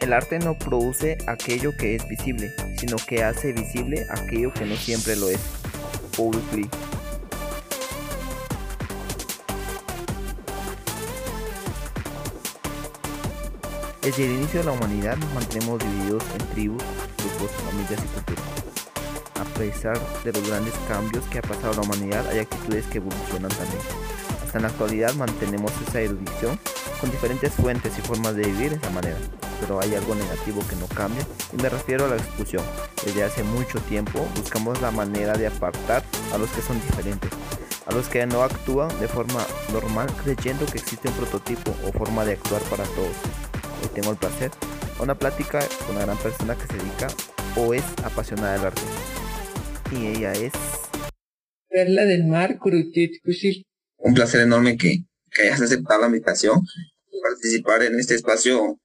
El arte no produce aquello que es visible, sino que hace visible aquello que no siempre lo es. Paul Klee. Desde el inicio de la humanidad nos mantenemos divididos en tribus, grupos, familias y culturas. A pesar de los grandes cambios que ha pasado la humanidad, hay actitudes que evolucionan también. Hasta en la actualidad mantenemos esa erudición con diferentes fuentes y formas de vivir de esa manera, pero hay algo negativo que no cambia y me refiero a la exclusión. Desde hace mucho tiempo buscamos la manera de apartar a los que son diferentes, a los que no actúan de forma normal creyendo que existe un prototipo o forma de actuar para todos. Hoy tengo el placer a una plática con una gran persona que se dedica o es apasionada del arte. Y ella es... Perla del Mar, Un placer enorme que, que hayas aceptado la invitación participar en este espacio,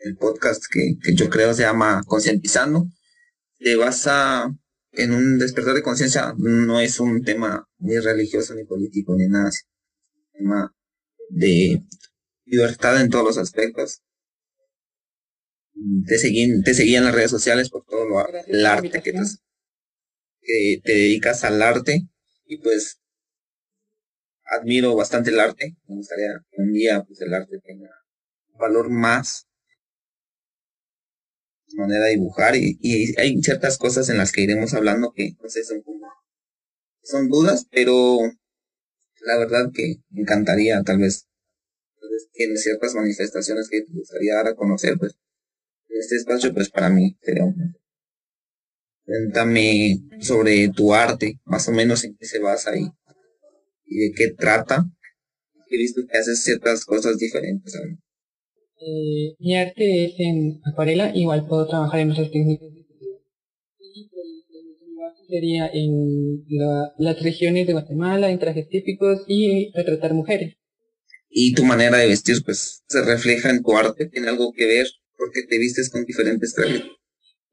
el podcast que, que yo creo se llama Concientizando. Se basa en un despertar de conciencia, no es un tema ni religioso, ni político, ni nada. Es un tema de libertad en todos los aspectos. Te seguí, te seguí en las redes sociales por todo lo, el arte que te, que te dedicas al arte y pues admiro bastante el arte. Me gustaría que un día pues, el arte tenga valor más manera de dibujar y, y, hay ciertas cosas en las que iremos hablando que no sé son son dudas pero la verdad que me encantaría tal vez, tal tiene ciertas manifestaciones que te gustaría dar a conocer pues en este espacio pues para mí sería un cuéntame sobre tu arte más o menos en qué se basa y de qué trata. He visto que haces ciertas cosas diferentes. Eh, mi arte es en acuarela, igual puedo trabajar en otras técnicas. Y pues, sería en las regiones de Guatemala, en trajes típicos y retratar mujeres. Y tu manera de vestir, pues, se refleja en tu arte, tiene algo que ver, porque te vistes con diferentes trajes.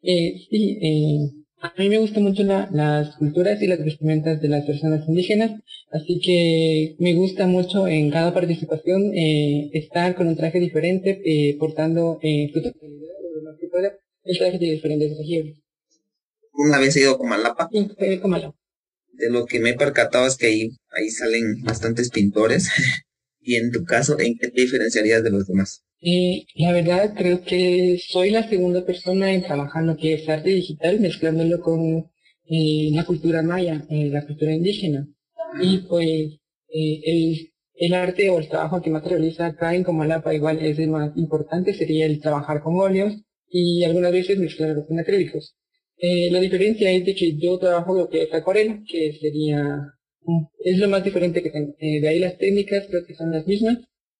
Eh, sí, eh, a mí me gustan mucho las culturas y las vestimentas de las personas indígenas, así que me gusta mucho en cada participación eh, estar con un traje diferente, eh, portando eh, el traje de diferentes regiones. ¿Una vez he ido a Comalapa? Sí, he Comalapa. De lo que me he percatado es que ahí, ahí salen bastantes pintores. y en tu caso, ¿en qué te diferenciarías de los demás? La verdad creo que soy la segunda persona en trabajar lo que es arte digital, mezclándolo con eh, la cultura maya, eh, la cultura indígena. Y pues eh, el, el arte o el trabajo que más realiza acá en Comalapa igual es el más importante, sería el trabajar con óleos y algunas veces mezclarlo con acrílicos. Eh, la diferencia es de que yo trabajo lo que es acuarela, que sería, es lo más diferente que tengo. De ahí las técnicas creo que son las mismas,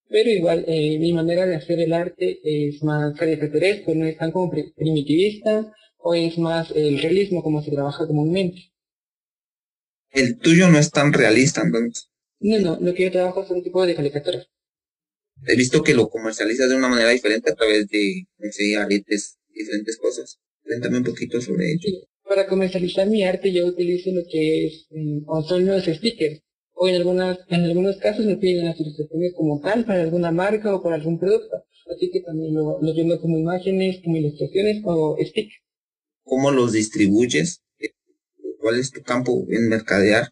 pero igual, eh, mi manera de hacer el arte es más caricaturesco, no es tan como primitivista, o es más el realismo como se trabaja comúnmente. El tuyo no es tan realista, entonces. No, no, lo que yo trabajo es un tipo de caricatura. He visto que lo comercializas de una manera diferente a través de, no sé, aretes, diferentes cosas. Cuéntame un poquito sobre ello. Para comercializar mi arte yo utilizo lo que es, o son los stickers o en algunas en algunos casos me piden las ilustraciones como tal para alguna marca o para algún producto. Así que también lo, lo vendo como imágenes, como ilustraciones o stick. ¿Cómo los distribuyes? ¿Cuál es tu campo en mercadear?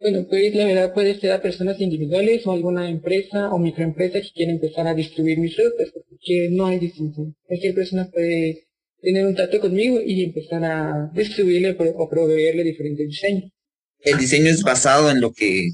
Bueno, pues la verdad puede ser a personas individuales o alguna empresa o microempresa que quiera empezar a distribuir mis productos, porque no hay distinción. Cualquier persona puede tener un trato conmigo y empezar a distribuirle o proveerle diferentes diseños. ¿El diseño es basado en lo que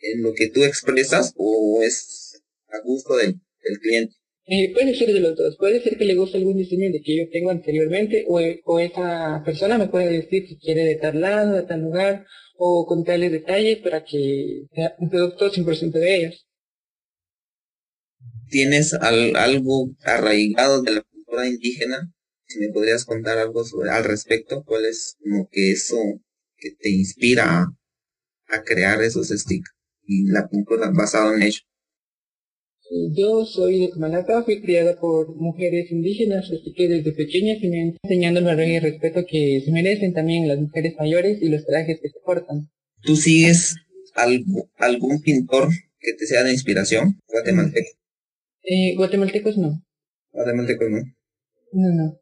en lo que tú expresas o es a gusto del, del cliente? Eh, puede ser de los dos. Puede ser que le guste algún diseño de que yo tengo anteriormente o, o esa persona me puede decir que quiere de tal lado, de tal lugar o con tales detalles para que sea un producto 100% de ellos. ¿Tienes algo arraigado de la indígena, si me podrías contar algo sobre al respecto, cuál es como que eso que te inspira a, crear esos sticks y la pintura basada en ello. Yo soy de Comalapa, fui criada por mujeres indígenas, así que desde pequeña se me han enseñando el valor y el respeto que se merecen también las mujeres mayores y los trajes que se portan. ¿Tú sigues algo, algún pintor que te sea de inspiración guatemalteco? Eh, guatemaltecos no. Guatemaltecos no. No, no.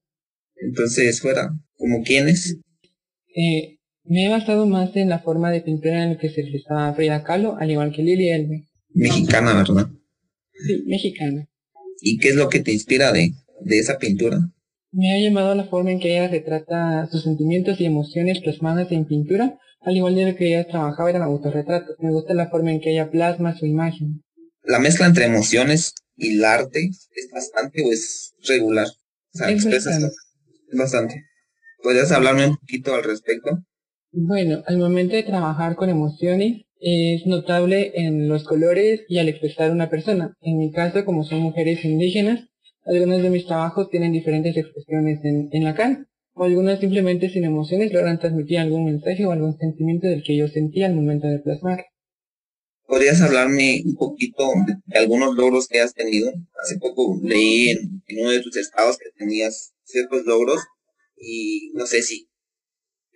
Entonces, fuera, ¿como quiénes? Eh, me he basado más en la forma de pintura en la que se realizaba Frida Kahlo, al igual que Lili Elbe. Mexicana, ¿verdad? Sí, mexicana. ¿Y qué es lo que te inspira de, de esa pintura? Me ha llamado la forma en que ella retrata sus sentimientos y emociones plasmadas en pintura, al igual de lo que ella trabajaba en autorretrato. Me gusta la forma en que ella plasma su imagen. La mezcla entre emociones y el arte es bastante o es regular. Sea, Es expresas bastante. es bastante. ¿Podrías hablarme un poquito al respecto? Bueno, al momento de trabajar con emociones es notable en los colores y al expresar una persona. En mi caso, como son mujeres indígenas, algunos de mis trabajos tienen diferentes expresiones en, en la cara, o algunas simplemente sin emociones logran transmitir algún mensaje o algún sentimiento del que yo sentía al momento de plasmar. ¿Podrías hablarme un poquito de, algunos logros que has tenido? Hace poco leí en, en uno de tus estados que tenías ciertos logros y no sé si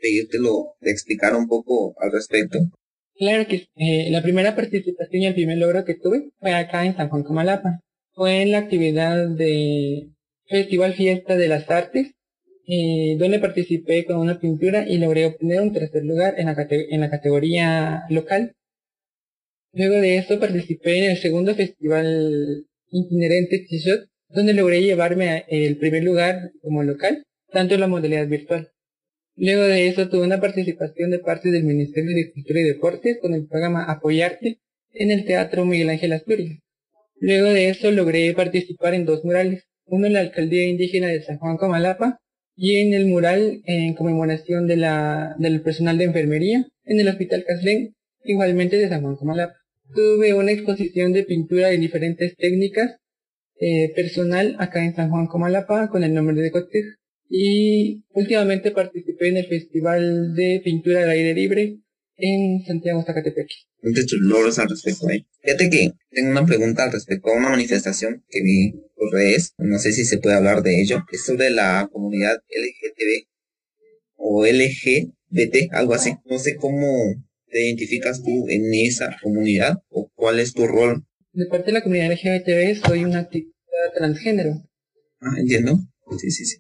pedírtelo de explicar un poco al respecto. Claro que eh, la primera participación y el primer logro que tuve fue acá en San Juan Comalapa. Fue en la actividad de Festival Fiesta de las Artes, eh, donde participé con una pintura y logré obtener un tercer lugar en la, cate- en la categoría local. Luego de esto participé en el segundo festival itinerante T-Shot, donde logré llevarme el primer lugar como local, tanto en la modalidad virtual. Luego de eso tuve una participación de parte del Ministerio de Cultura y Deportes con el programa Apoyarte en el Teatro Miguel Ángel Asturias. Luego de eso logré participar en dos murales, uno en la Alcaldía Indígena de San Juan Comalapa y en el mural en conmemoración del personal de enfermería en el Hospital Caslén, igualmente de San Juan Comalapa. Tuve una exposición de pintura de diferentes técnicas eh, personal acá en San Juan Comalapa con el nombre de Cotej. Y últimamente participé en el Festival de Pintura al Aire Libre en Santiago Zacatepec. de tus logros al respecto ahí. Fíjate que tengo una pregunta al respecto a una manifestación que vi por redes, no sé si se puede hablar de ello, es sobre la comunidad LGTB o LGBT, algo así. No sé cómo te identificas tú en esa comunidad o cuál es tu rol. De parte de la comunidad LGBTB soy una activista transgénero. Ah, entiendo. Sí, sí, sí.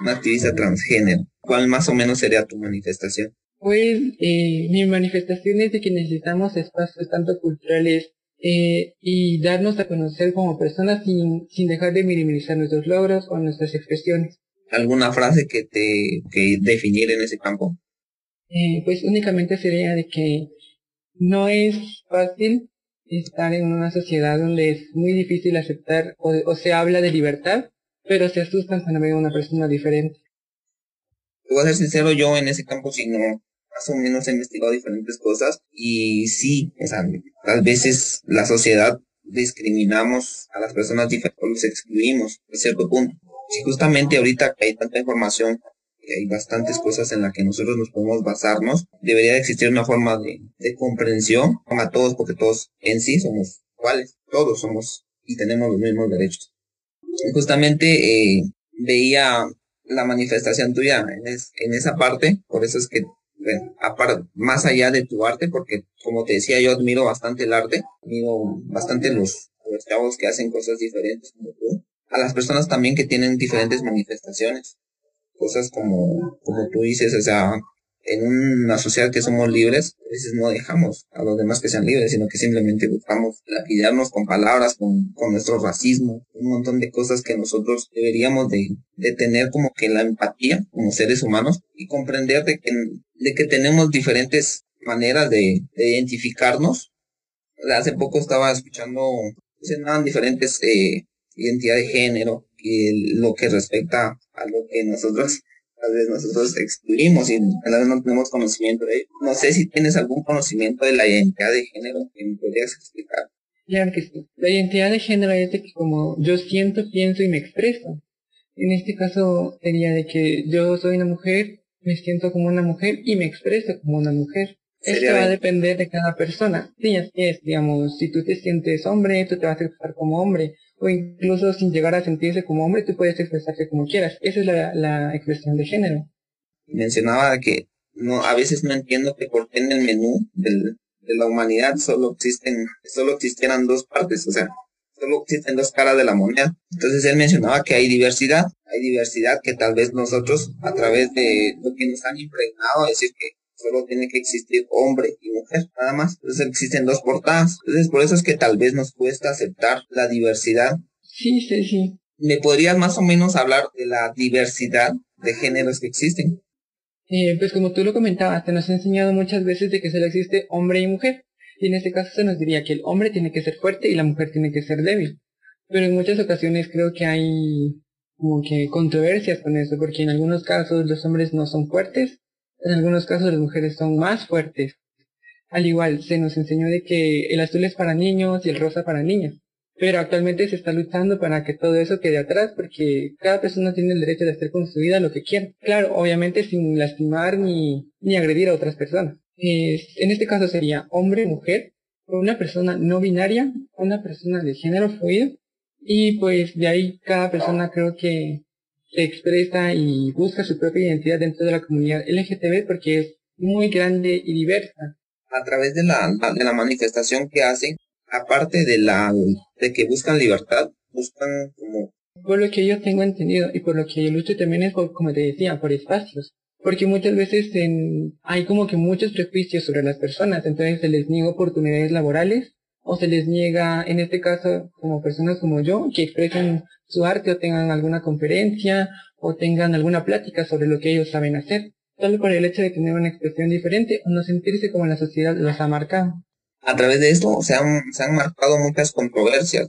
Una activista transgénero. ¿Cuál más o menos sería tu manifestación? Pues eh, mi manifestación es de que necesitamos espacios tanto culturales eh, y darnos a conocer como personas sin, sin dejar de minimizar nuestros logros o nuestras expresiones. ¿Alguna frase que te que definir en ese campo? Eh, pues únicamente sería de que no es fácil estar en una sociedad donde es muy difícil aceptar o, se habla de libertad, pero se asustan cuando ven a una persona diferente. Te voy a ser sincero, yo en ese campo sí no, más o menos he investigado diferentes cosas y sí, o sea, a veces la sociedad discriminamos a las personas diferentes o los excluimos a cierto punto. Si justamente ahorita que hay tanta información, hay bastantes cosas en las que nosotros nos podemos basarnos, debería de existir una forma de, de comprensión a todos, porque todos en sí somos iguales, todos somos y tenemos los mismos derechos. Y justamente eh, veía la manifestación tuya en, es- en esa parte, por eso es que, bueno, apar- más allá de tu arte, porque como te decía, yo admiro bastante el arte, admiro bastante los, los chavos que hacen cosas diferentes como tú, a las personas también que tienen diferentes manifestaciones, cosas como, como tú dices, o sea, en una sociedad que somos libres, a veces no dejamos a los demás que sean libres, sino que simplemente buscamos lapillarnos con palabras, con, con nuestro racismo, un montón de cosas que nosotros deberíamos de, de tener como que la empatía como seres humanos y comprender de que, de que tenemos diferentes maneras de, de identificarnos. Hace poco estaba escuchando, se llamaban diferentes eh, identidad de género y lo que respecta a lo que nosotros tal vez nosotros excluimos y tal vez no tenemos conocimiento de ello. No sé si tienes algún conocimiento de la identidad de género que me podrías explicar. Claro que sí. La identidad de género es de que como yo siento, pienso y me expreso. En este caso sería de que yo soy una mujer, me siento como una mujer y me expreso como una mujer. Esto va a de- depender de cada persona. Sí, así es, digamos, si tú te sientes hombre, tú te vas a expresar como hombre. O incluso sin llegar a sentirse como hombre, tú puedes expresarte como quieras. Esa es la, la expresión de género. Mencionaba que no a veces no entiendo que por qué en el menú del, de la humanidad solo existen solo existieran dos partes, o sea, solo existen dos caras de la moneda. Entonces él mencionaba que hay diversidad, hay diversidad que tal vez nosotros a través de lo que nos han impregnado, decir que solo tiene que existir hombre y mujer, nada más. Entonces existen dos portadas. Entonces por eso es que tal vez nos cuesta aceptar la diversidad. Sí, sí, sí. ¿Me podrías más o menos hablar de la diversidad de géneros que existen? Eh, pues como tú lo comentabas, te nos ha enseñado muchas veces de que solo existe hombre y mujer. Y en este caso se nos diría que el hombre tiene que ser fuerte y la mujer tiene que ser débil. Pero en muchas ocasiones creo que hay como que controversias con eso, porque en algunos casos los hombres no son fuertes, en algunos casos las mujeres son más fuertes. Al igual, se nos enseñó de que el azul es para niños y el rosa para niñas. Pero actualmente se está luchando para que todo eso quede atrás porque cada persona tiene el derecho de hacer con su vida lo que quiera. Claro, obviamente sin lastimar ni, ni agredir a otras personas. en este caso sería hombre, mujer, una persona no binaria, una persona de género fluido. Y pues de ahí cada persona creo que se expresa y busca su propia identidad dentro de la comunidad LGTB porque es muy grande y diversa. A través de la, de la manifestación que hacen, aparte de la de que buscan libertad, buscan como por lo que yo tengo entendido y por lo que yo lucho también es por, como te decía, por espacios. Porque muchas veces hay como que muchos prejuicios sobre las personas, entonces se les niega oportunidades laborales o se les niega, en este caso, como personas como yo, que expresen su arte o tengan alguna conferencia o tengan alguna plática sobre lo que ellos saben hacer, solo por el hecho de tener una expresión diferente o no sentirse como la sociedad los ha marcado a través de esto se han, se han marcado muchas controversias.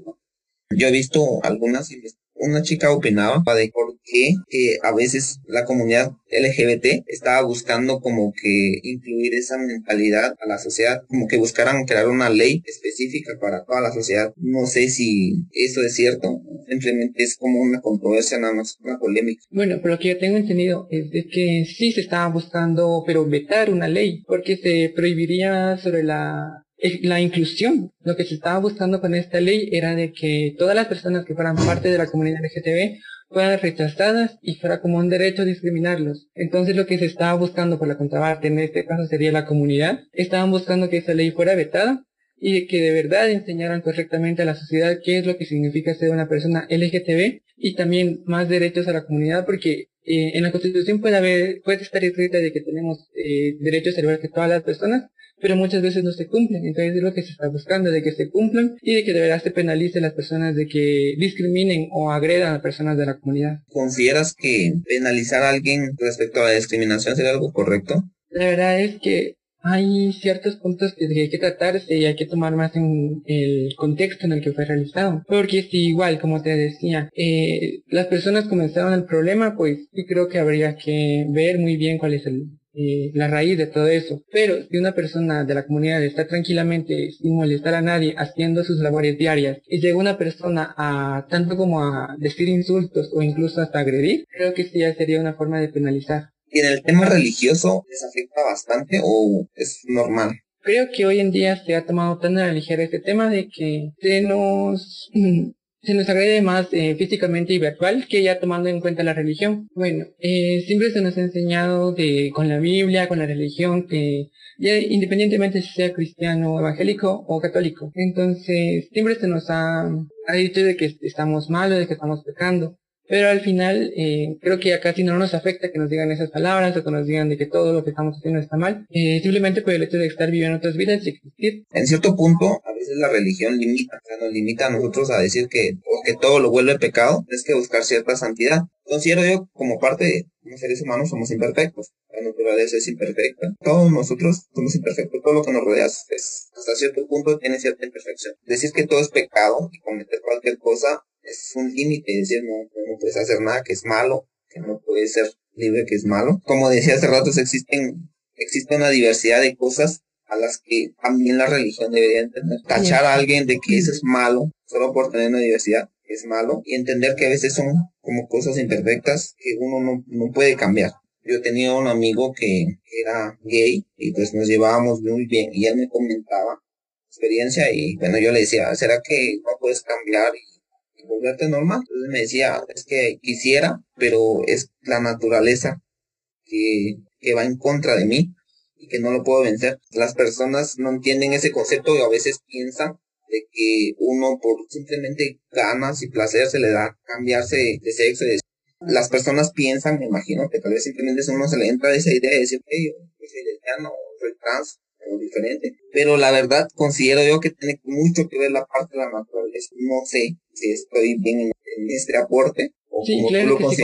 Yo he visto algunas, una chica opinaba de por qué eh, a veces la comunidad LGBT estaba buscando como que incluir esa mentalidad a la sociedad, como que buscaran crear una ley específica para toda la sociedad. No sé si eso es cierto, simplemente es como una controversia nada más, una polémica. Bueno, pero lo que yo tengo entendido es de que sí se estaba buscando, pero vetar una ley, porque se prohibiría sobre la la inclusión. Lo que se estaba buscando con esta ley era de que todas las personas que fueran parte de la comunidad LGTB fueran rechazadas y fuera como un derecho discriminarlos. Entonces lo que se estaba buscando por la contraparte, en este caso sería la comunidad, estaban buscando que esa ley fuera vetada y que de verdad enseñaran correctamente a la sociedad qué es lo que significa ser una persona LGTB y también más derechos a la comunidad porque eh, en la constitución puede haber, puede estar escrita de que tenemos eh, derechos igual que todas las personas, pero muchas veces no se cumplen. Entonces es lo que se está buscando, de que se cumplan y de que de verdad se penalice a las personas de que discriminen o agredan a personas de la comunidad. ¿Consideras que penalizar a alguien respecto a la discriminación sería algo correcto? La verdad es que hay ciertos puntos que hay que tratarse y hay que tomar más en el contexto en el que fue realizado. Porque si igual, como te decía, eh, las personas comenzaron el problema, pues sí creo que habría que ver muy bien cuál es eh, la raíz de todo eso. Pero si una persona de la comunidad está tranquilamente, sin molestar a nadie, haciendo sus labores diarias, y llega una persona a tanto como a decir insultos o incluso hasta agredir, creo que sí ya sería una forma de penalizar. ¿Y en el tema religioso les afecta bastante o es normal? Creo que hoy en día se ha tomado tan a la ligera este tema de que se nos se nos agrede más eh, físicamente y virtual que ya tomando en cuenta la religión. Bueno, eh, siempre se nos ha enseñado de, con la Biblia, con la religión, que ya independientemente si sea cristiano, evangélico o católico. Entonces, siempre se nos ha, ha dicho de que estamos malos, de que estamos pecando. Pero al final, eh, creo que a casi no nos afecta que nos digan esas palabras o que nos digan de que todo lo que estamos haciendo está mal, eh, simplemente por el hecho de estar viviendo otras vidas y existir. En cierto punto, a veces la religión limita, o sea, nos limita a nosotros a decir que, que todo lo vuelve pecado, es que buscar cierta santidad. Considero yo como parte de los seres humanos somos imperfectos, la naturaleza es imperfecta, todos nosotros somos imperfectos, todo lo que nos rodea es, hasta cierto punto tiene cierta imperfección. Decir que todo es pecado y cometer cualquier cosa es un límite, decir, no, no puedes hacer nada que es malo, que no puede ser libre que es malo. Como decía hace rato, existen, existe una diversidad de cosas a las que también la religión debería entender. Tachar a alguien de que eso es malo, solo por tener una diversidad, es malo, y entender que a veces son como cosas imperfectas que uno no, no puede cambiar. Yo tenía un amigo que era gay y pues nos llevábamos muy bien y él me comentaba experiencia y bueno yo le decía, ¿será que no puedes cambiar volverte normal. Entonces me decía, es que quisiera, pero es la naturaleza que, que va en contra de mí y que no lo puedo vencer. Las personas no entienden ese concepto y a veces piensan de que uno por simplemente ganas y placer se le da cambiarse de sexo. Las personas piensan, me imagino, que tal vez simplemente uno se le entra esa idea de decir, hey, yo soy lesbiano, soy trans, diferente. Pero la verdad considero yo que tiene mucho que ver la parte de la naturaleza. No sé si estoy bien en, este aporte o sí, como claro tú lo que sí,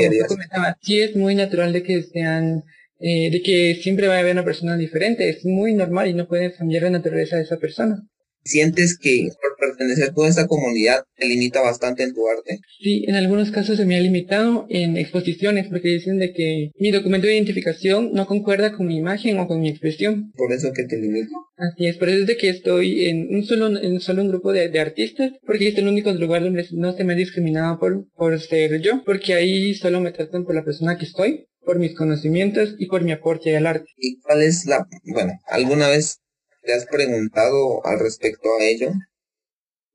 sí es muy natural de que sean eh, de que siempre va a haber una persona diferente, es muy normal y no puedes cambiar la naturaleza de esa persona. ¿Sientes que pertenecer a toda esta comunidad te limita bastante en tu arte? Sí, en algunos casos se me ha limitado en exposiciones porque dicen de que mi documento de identificación no concuerda con mi imagen o con mi expresión. Por eso que te limita. Así es, por eso es de que estoy en un solo, en solo un grupo de, de artistas, porque es el único lugar donde no se me ha discriminado por, por ser yo, porque ahí solo me tratan por la persona que estoy, por mis conocimientos y por mi aporte al arte. ¿Y cuál es la, bueno, alguna vez te has preguntado al respecto a ello?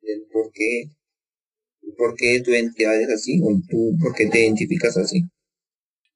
¿El por qué, por qué tu identidad es así o tú por qué te identificas así?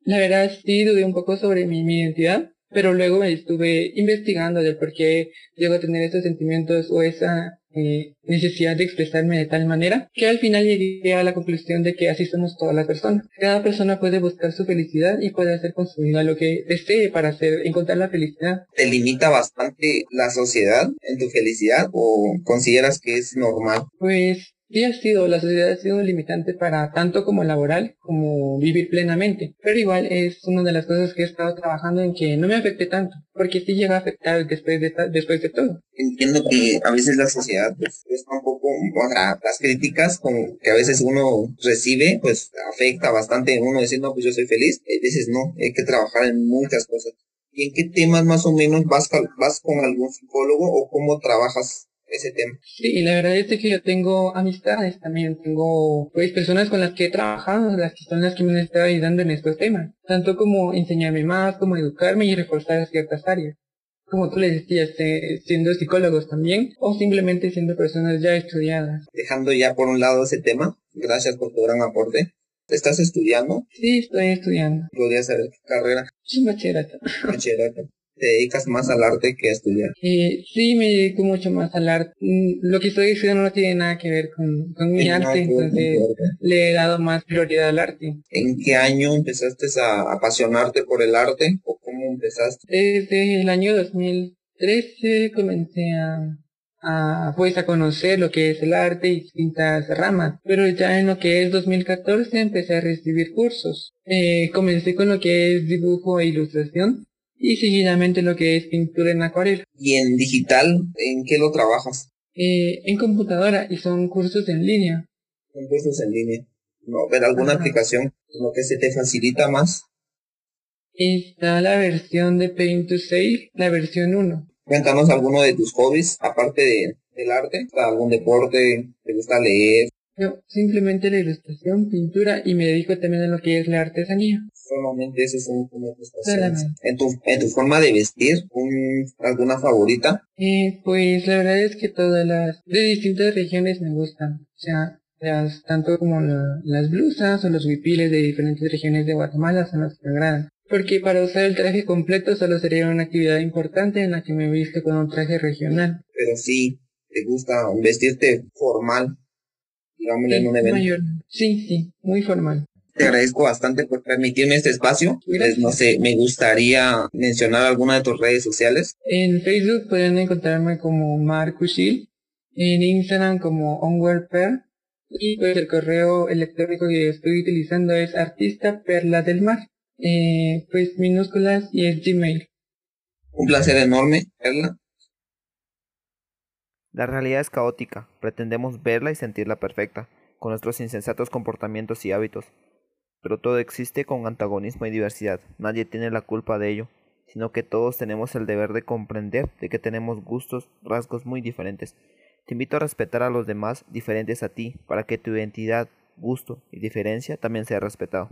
La verdad sí dudé un poco sobre mi identidad, pero luego me estuve investigando del por qué llego a tener esos sentimientos o esa eh, necesidad de expresarme de tal manera que al final llegué a la conclusión de que así somos todas las personas. Cada persona puede buscar su felicidad y puede hacer con su vida lo que desee para hacer, encontrar la felicidad. ¿Te limita bastante la sociedad en tu felicidad o consideras que es normal? Pues sí ha sido, la sociedad ha sido un limitante para tanto como laboral como vivir plenamente. Pero igual es una de las cosas que he estado trabajando en que no me afecte tanto, porque sí llega a afectar después de, todo. Entiendo que a veces la sociedad pues, está un poco, o las críticas con, que a veces uno recibe, pues afecta bastante uno decir, no, pues yo soy feliz. A veces no, hay que trabajar en muchas cosas. ¿Y en qué temas más o menos vas con algún psicólogo o cómo trabajas ese tema? Sí, y la verdad es que yo tengo amistades también, tengo pues personas con las que he trabajado, las que son las que me han estado ayudando en estos temas, tanto como enseñarme más, como educarme y reforzar ciertas áreas. Como tú les decías, eh, siendo psicólogos también, o simplemente siendo personas ya estudiadas. Dejando ya por un lado ese tema, gracias por tu gran aporte. ¿Estás estudiando? Sí, estoy estudiando. Podría ser tu carrera, un bachillerato. bachillerato. Te dedicas más al arte que a estudiar. Eh, sí, me dedico mucho más al arte. Mm, Lo que estoy estudiando no tiene nada que ver con, con mi no, arte, entonces le he dado más prioridad al arte. ¿En qué año empezaste a apasionarte por el arte o cómo empezaste? Desde el año 2013 comencé a, a, pues a conocer lo que es el arte y distintas ramas, pero ya en lo que es 2014 empecé a recibir cursos. Eh, comencé con lo que es dibujo e ilustración y seguidamente lo que es pintura en acuarela. ¿Y en digital, en qué lo trabajas? Eh, en computadora y son cursos en línea. En cursos en línea. No, ver alguna Ajá. aplicación en lo que se te facilita más. Está la versión de Paint to Save, la versión 1. Cuéntanos alguno de tus hobbies, aparte de, del arte. ¿Algún deporte? ¿Te gusta leer? Yo simplemente la ilustración, pintura y me dedico también a lo que es la artesanía. Solamente esos son como tus pasiones. En tu, en tu forma de vestir, un, ¿alguna favorita? Eh, pues la verdad es que todas las de distintas regiones me gustan. O sea, las, tanto como la- las blusas o los huipiles de diferentes regiones de Guatemala son las que me agradan. Porque para usar el traje completo solo sería una actividad importante en la que me he visto con un traje regional. Pero sí, te gusta vestirte formal, digámosle en un evento. mayor. Sí, sí, muy formal. Te agradezco bastante por permitirme este espacio. Pues, no sé, me gustaría mencionar alguna de tus redes sociales. En Facebook pueden encontrarme como Marcushil, en Instagram como OnwardPer y pues el correo electrónico que estoy utilizando es artista perla del mar, eh, pues minúsculas y es Gmail. Un placer enorme, Perla. La realidad es caótica, pretendemos verla y sentirla perfecta, con nuestros insensatos comportamientos y hábitos. Pero todo existe con antagonismo y diversidad, nadie tiene la culpa de ello, sino que todos tenemos el deber de comprender de que tenemos gustos, rasgos muy diferentes. Te invito a respetar a los demás diferentes a ti, para que tu identidad, gusto y diferencia también sea respetado.